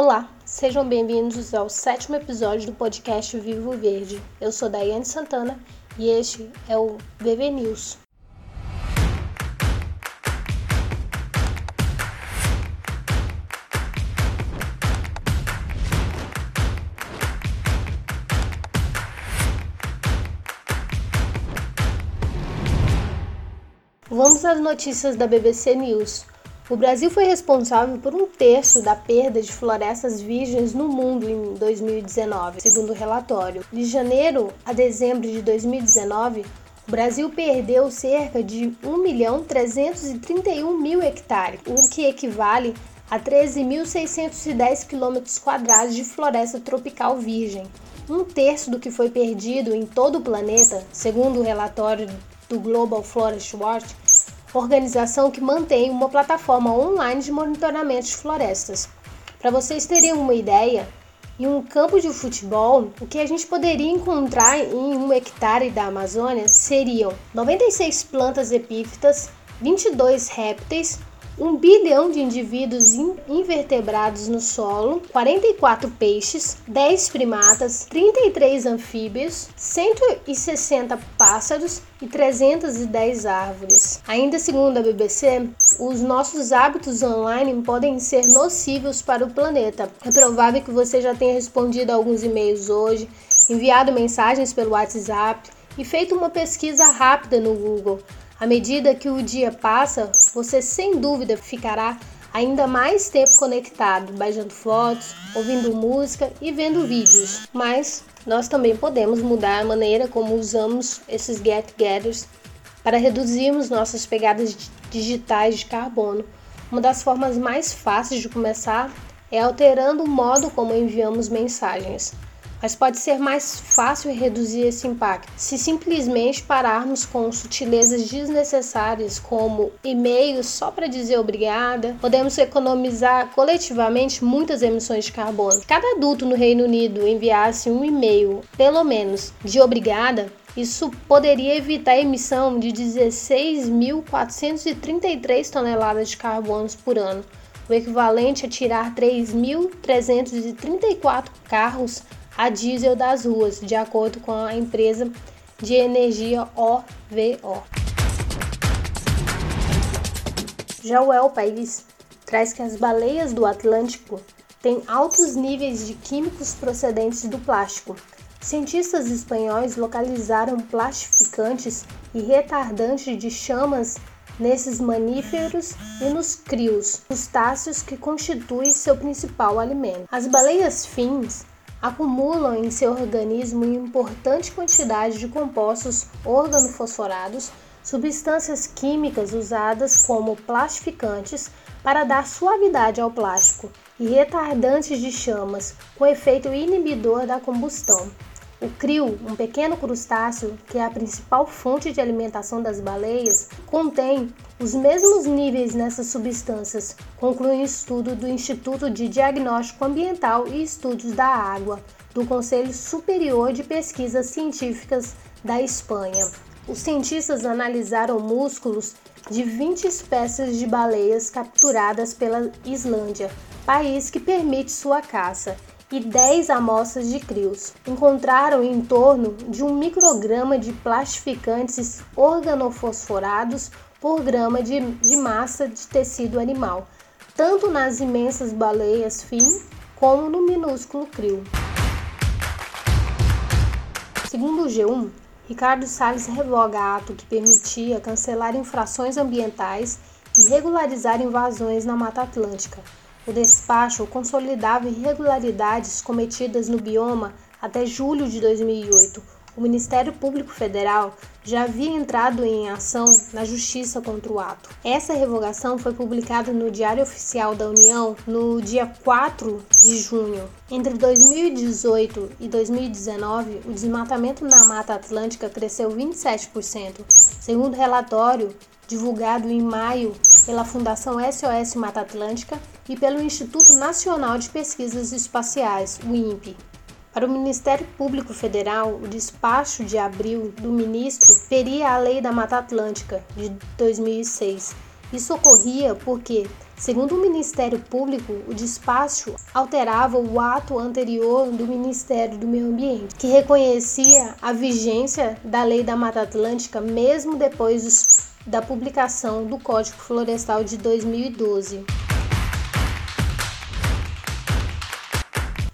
Olá, sejam bem-vindos ao sétimo episódio do podcast Vivo Verde. Eu sou Daiane Santana e este é o VV News. Vamos às notícias da BBC News. O Brasil foi responsável por um terço da perda de florestas virgens no mundo em 2019, segundo o relatório. De janeiro a dezembro de 2019, o Brasil perdeu cerca de 1 milhão 331 mil hectares, o que equivale a 13.610 quilômetros quadrados de floresta tropical virgem. Um terço do que foi perdido em todo o planeta, segundo o relatório do Global Forest Watch, organização que mantém uma plataforma online de monitoramento de florestas. Para vocês terem uma ideia, em um campo de futebol, o que a gente poderia encontrar em um hectare da Amazônia seriam 96 plantas epífitas, 22 répteis, 1 bilhão de indivíduos invertebrados no solo, 44 peixes, 10 primatas, 33 anfíbios, 160 pássaros e 310 árvores. Ainda segundo a BBC, os nossos hábitos online podem ser nocivos para o planeta. É provável que você já tenha respondido alguns e-mails hoje, enviado mensagens pelo WhatsApp e feito uma pesquisa rápida no Google. À medida que o dia passa, você sem dúvida ficará ainda mais tempo conectado, baixando fotos, ouvindo música e vendo vídeos. Mas nós também podemos mudar a maneira como usamos esses get-togethers para reduzirmos nossas pegadas digitais de carbono. Uma das formas mais fáceis de começar é alterando o modo como enviamos mensagens mas pode ser mais fácil reduzir esse impacto se simplesmente pararmos com sutilezas desnecessárias como e-mails só para dizer obrigada. Podemos economizar coletivamente muitas emissões de carbono. Se cada adulto no Reino Unido enviasse um e-mail, pelo menos, de obrigada, isso poderia evitar a emissão de 16.433 toneladas de carbono por ano, o equivalente a tirar 3.334 carros a diesel das ruas, de acordo com a empresa de energia OVO. Já o El País traz que as baleias do Atlântico têm altos níveis de químicos procedentes do plástico. Cientistas espanhóis localizaram plastificantes e retardantes de chamas nesses mamíferos e nos crios, crustáceos que constituem seu principal alimento. As baleias fins acumulam em seu organismo importante quantidade de compostos organofosforados, substâncias químicas usadas como plastificantes para dar suavidade ao plástico e retardantes de chamas, com efeito inibidor da combustão. O crio, um pequeno crustáceo que é a principal fonte de alimentação das baleias, contém os mesmos níveis nessas substâncias, conclui um estudo do Instituto de Diagnóstico Ambiental e Estudos da Água, do Conselho Superior de Pesquisas Científicas da Espanha. Os cientistas analisaram músculos de 20 espécies de baleias capturadas pela Islândia, país que permite sua caça e 10 amostras de crios. Encontraram em torno de um micrograma de plastificantes organofosforados por grama de, de massa de tecido animal, tanto nas imensas baleias fim como no minúsculo crio. Segundo o G1, Ricardo Salles revoga ato que permitia cancelar infrações ambientais e regularizar invasões na Mata Atlântica. O despacho consolidava irregularidades cometidas no bioma até julho de 2008. O Ministério Público Federal já havia entrado em ação na justiça contra o ato. Essa revogação foi publicada no Diário Oficial da União no dia 4 de junho. Entre 2018 e 2019, o desmatamento na Mata Atlântica cresceu 27%, segundo relatório divulgado em maio pela Fundação SOS Mata Atlântica e pelo Instituto Nacional de Pesquisas Espaciais, o INPE. Para o Ministério Público Federal, o despacho de abril do ministro feria a Lei da Mata Atlântica de 2006 Isso ocorria porque, segundo o Ministério Público, o despacho alterava o ato anterior do Ministério do Meio Ambiente, que reconhecia a vigência da Lei da Mata Atlântica mesmo depois da publicação do Código Florestal de 2012.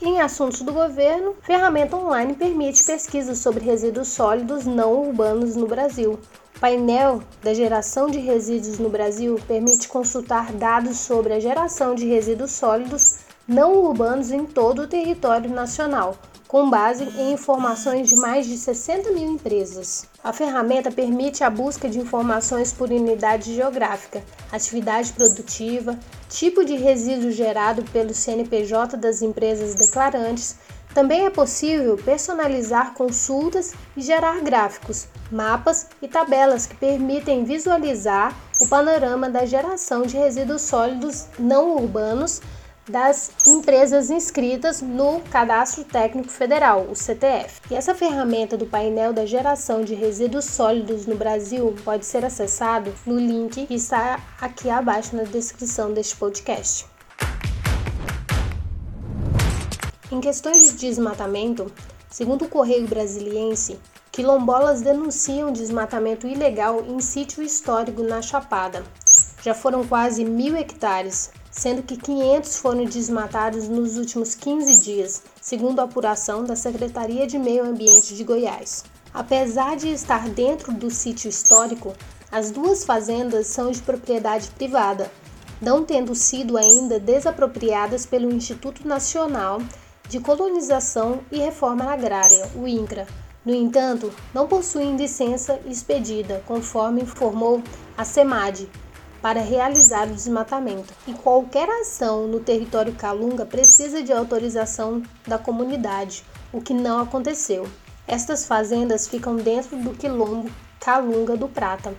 Em assuntos do governo, ferramenta online permite pesquisas sobre resíduos sólidos não urbanos no Brasil, painel da geração de resíduos no Brasil permite consultar dados sobre a geração de resíduos sólidos não urbanos em todo o território nacional, com base em informações de mais de 60 mil empresas. A ferramenta permite a busca de informações por unidade geográfica, atividade produtiva, tipo de resíduo gerado pelo CNPJ das empresas declarantes, também é possível personalizar consultas e gerar gráficos, mapas e tabelas que permitem visualizar o panorama da geração de resíduos sólidos não urbanos das empresas inscritas no Cadastro Técnico Federal, o CTF. E essa ferramenta do painel da geração de resíduos sólidos no Brasil pode ser acessado no link que está aqui abaixo na descrição deste podcast. Em questões de desmatamento, segundo o Correio Brasiliense, quilombolas denunciam desmatamento ilegal em sítio histórico na Chapada. Já foram quase mil hectares, sendo que 500 foram desmatados nos últimos 15 dias, segundo a apuração da Secretaria de Meio Ambiente de Goiás. Apesar de estar dentro do sítio histórico, as duas fazendas são de propriedade privada, não tendo sido ainda desapropriadas pelo Instituto Nacional de Colonização e Reforma Agrária, o INCRA. No entanto, não possuem licença expedida, conforme informou a SEMAD, para realizar o desmatamento. E qualquer ação no território Calunga precisa de autorização da comunidade, o que não aconteceu. Estas fazendas ficam dentro do quilombo Calunga do Prata,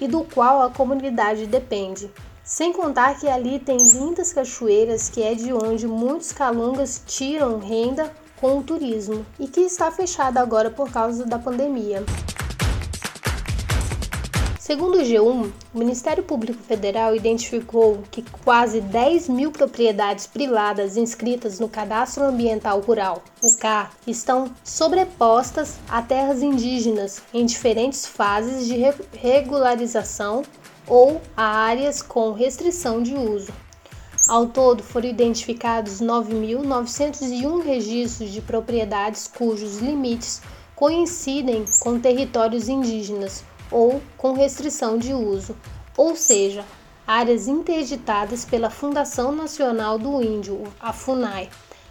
e do qual a comunidade depende. Sem contar que ali tem lindas cachoeiras, que é de onde muitos calungas tiram renda com o turismo e que está fechada agora por causa da pandemia. Segundo o G1, o Ministério Público Federal identificou que quase 10 mil propriedades privadas inscritas no Cadastro Ambiental Rural, o CAR, estão sobrepostas a terras indígenas em diferentes fases de regularização ou a áreas com restrição de uso. Ao todo, foram identificados 9.901 registros de propriedades cujos limites coincidem com territórios indígenas ou com restrição de uso, ou seja, áreas interditadas pela Fundação Nacional do Índio, a FUNAI,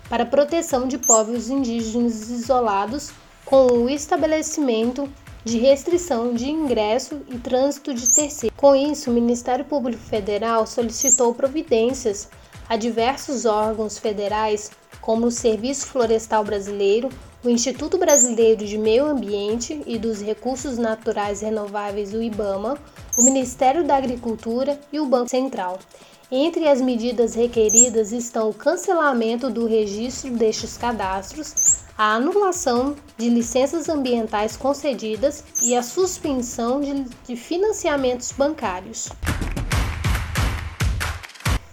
para proteção de povos indígenas isolados com o estabelecimento de restrição de ingresso e trânsito de terceiros. Com isso, o Ministério Público Federal solicitou providências a diversos órgãos federais, como o Serviço Florestal Brasileiro, o Instituto Brasileiro de Meio Ambiente e dos Recursos Naturais Renováveis, o IBAMA, o Ministério da Agricultura e o Banco Central. Entre as medidas requeridas estão o cancelamento do registro destes cadastros, a anulação de licenças ambientais concedidas e a suspensão de, de financiamentos bancários.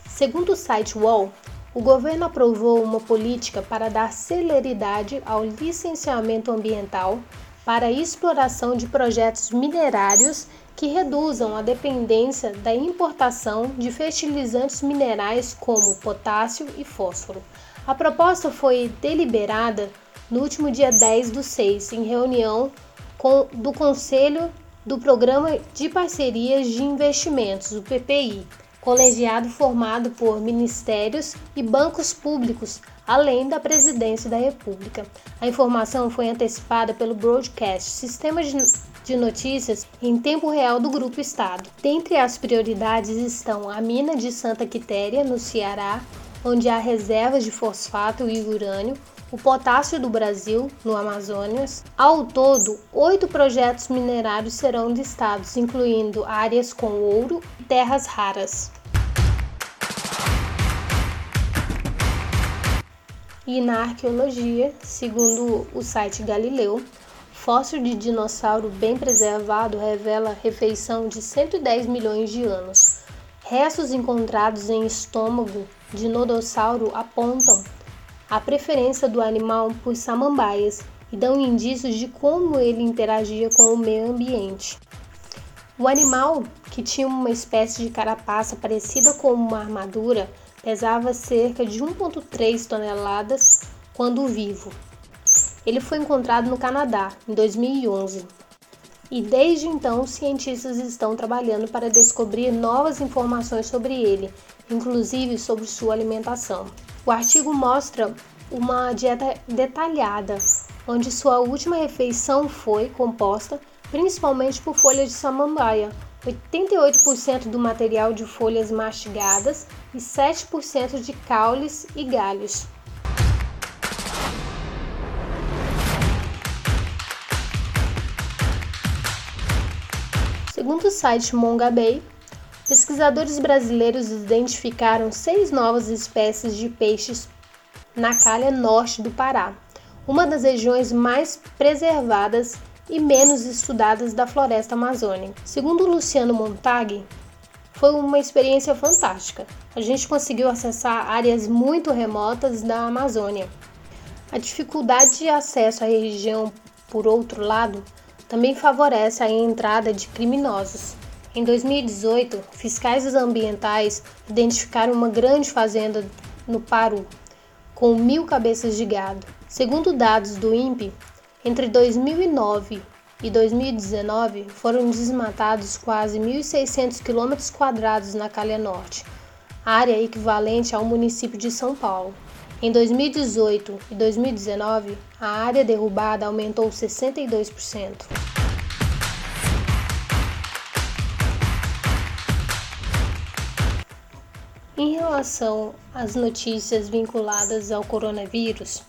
Segundo o site UOL, o governo aprovou uma política para dar celeridade ao licenciamento ambiental para a exploração de projetos minerários que reduzam a dependência da importação de fertilizantes minerais como potássio e fósforo. A proposta foi deliberada no último dia 10 do 6, em reunião com, do Conselho do Programa de Parcerias de Investimentos, o PPI, colegiado formado por ministérios e bancos públicos, além da Presidência da República. A informação foi antecipada pelo Broadcast, sistema de notícias em tempo real do Grupo Estado. Dentre as prioridades estão a mina de Santa Quitéria, no Ceará, onde há reservas de fosfato e urânio, o potássio do Brasil, no Amazonas. Ao todo, oito projetos minerários serão listados, incluindo áreas com ouro e terras raras. E na arqueologia, segundo o site Galileu, Fóssil de dinossauro bem preservado revela refeição de 110 milhões de anos. Restos encontrados em estômago de nodossauro apontam a preferência do animal por samambaias e dão indícios de como ele interagia com o meio ambiente. O animal, que tinha uma espécie de carapaça parecida com uma armadura, pesava cerca de 1,3 toneladas quando vivo. Ele foi encontrado no Canadá em 2011 e desde então cientistas estão trabalhando para descobrir novas informações sobre ele, inclusive sobre sua alimentação. O artigo mostra uma dieta detalhada, onde sua última refeição foi composta principalmente por folhas de samambaia, 88% do material de folhas mastigadas e 7% de caules e galhos. Segundo o site Mongabay, pesquisadores brasileiros identificaram seis novas espécies de peixes na calha norte do Pará, uma das regiões mais preservadas e menos estudadas da floresta amazônica. Segundo Luciano Montag, foi uma experiência fantástica. A gente conseguiu acessar áreas muito remotas da Amazônia. A dificuldade de acesso à região, por outro lado, também favorece a entrada de criminosos. Em 2018, fiscais ambientais identificaram uma grande fazenda no Paru, com mil cabeças de gado. Segundo dados do INPE, entre 2009 e 2019 foram desmatados quase 1.600 km na Calha Norte, área equivalente ao município de São Paulo. Em 2018 e 2019, a área derrubada aumentou 62%. Em relação às notícias vinculadas ao coronavírus,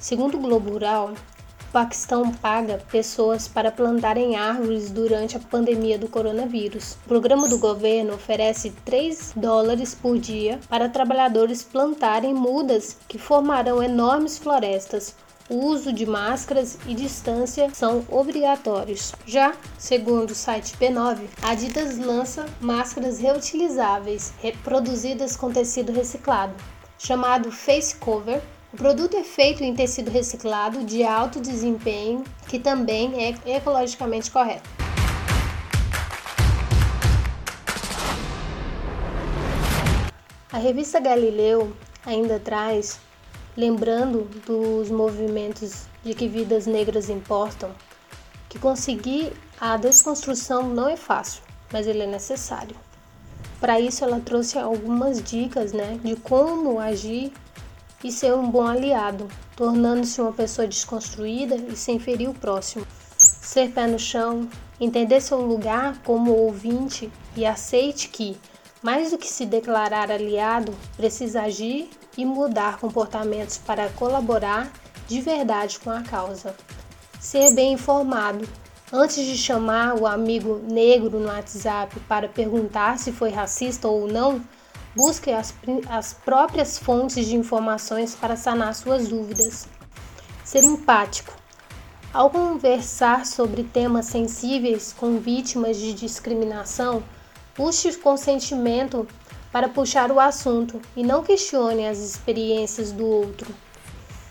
segundo o Globo Rural, o Paquistão paga pessoas para plantarem árvores durante a pandemia do coronavírus. O programa do governo oferece 3 dólares por dia para trabalhadores plantarem mudas que formarão enormes florestas. O uso de máscaras e distância são obrigatórios. Já, segundo o site P9, a Adidas lança máscaras reutilizáveis, produzidas com tecido reciclado, chamado Face Cover, o produto é feito em tecido reciclado de alto desempenho, que também é ecologicamente correto. A revista Galileu ainda traz, lembrando dos movimentos de que vidas negras importam, que conseguir a desconstrução não é fácil, mas ele é necessário. Para isso, ela trouxe algumas dicas né, de como agir e ser um bom aliado, tornando-se uma pessoa desconstruída e sem ferir o próximo. Ser pé no chão, entender seu lugar como ouvinte e aceite que, mais do que se declarar aliado, precisa agir e mudar comportamentos para colaborar de verdade com a causa. Ser bem informado. Antes de chamar o amigo negro no WhatsApp para perguntar se foi racista ou não, Busque as, as próprias fontes de informações para sanar suas dúvidas. Ser empático. Ao conversar sobre temas sensíveis com vítimas de discriminação, busque consentimento para puxar o assunto e não questione as experiências do outro.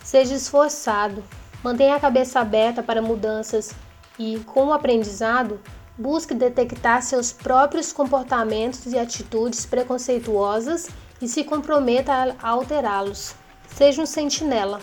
Seja esforçado, mantenha a cabeça aberta para mudanças e, com o aprendizado, Busque detectar seus próprios comportamentos e atitudes preconceituosas e se comprometa a alterá-los. Seja um sentinela.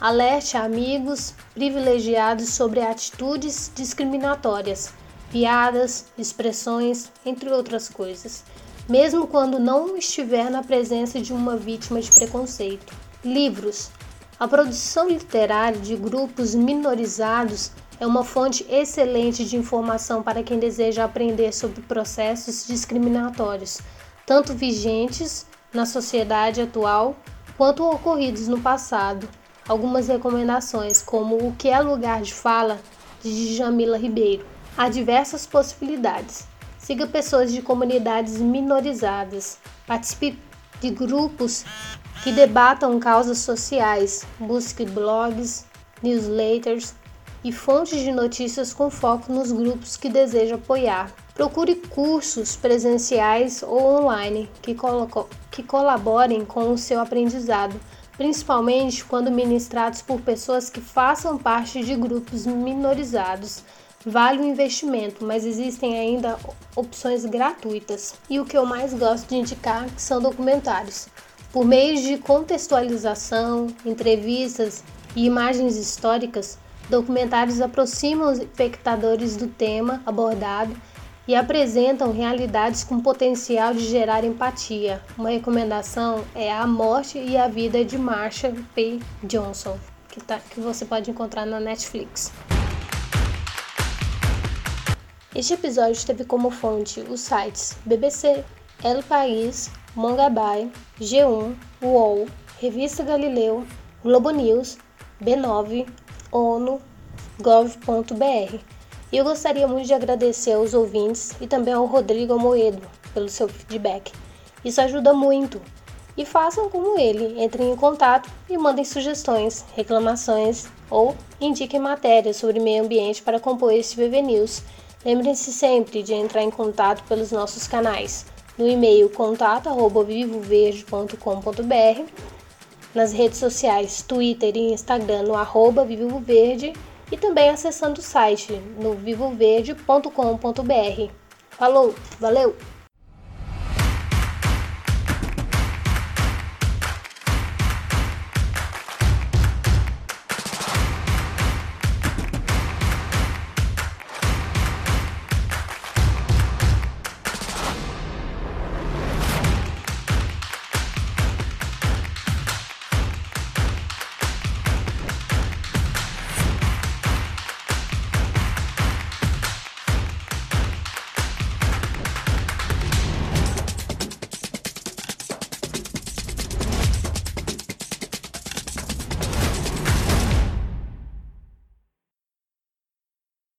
Alerte amigos privilegiados sobre atitudes discriminatórias, piadas, expressões, entre outras coisas, mesmo quando não estiver na presença de uma vítima de preconceito. Livros. A produção literária de grupos minorizados é uma fonte excelente de informação para quem deseja aprender sobre processos discriminatórios, tanto vigentes na sociedade atual quanto ocorridos no passado. Algumas recomendações, como O que é lugar de fala, de Jamila Ribeiro. Há diversas possibilidades. Siga pessoas de comunidades minorizadas. Participe de grupos que debatam causas sociais. Busque blogs, newsletters, e fontes de notícias com foco nos grupos que deseja apoiar. Procure cursos presenciais ou online que, que colaborem com o seu aprendizado, principalmente quando ministrados por pessoas que façam parte de grupos minorizados. Vale o investimento, mas existem ainda opções gratuitas. E o que eu mais gosto de indicar são documentários. Por meio de contextualização, entrevistas e imagens históricas, documentários aproximam os espectadores do tema abordado e apresentam realidades com potencial de gerar empatia. Uma recomendação é A Morte e a Vida de Marsha P. Johnson, que, tá, que você pode encontrar na Netflix. Este episódio teve como fonte os sites BBC, El País, Mongabay, G1, UOL, Revista Galileu, Globo News, B9, ONU, gov.br. E eu gostaria muito de agradecer aos ouvintes e também ao Rodrigo Amoedo pelo seu feedback. Isso ajuda muito. E façam como ele, entrem em contato e mandem sugestões, reclamações ou indiquem matérias sobre meio ambiente para compor este VV News. Lembrem-se sempre de entrar em contato pelos nossos canais, no e-mail contato@vivoverde.com.br, nas redes sociais Twitter e Instagram no arroba Vivo Verde e também acessando o site no vivoverde.com.br. Falou, valeu!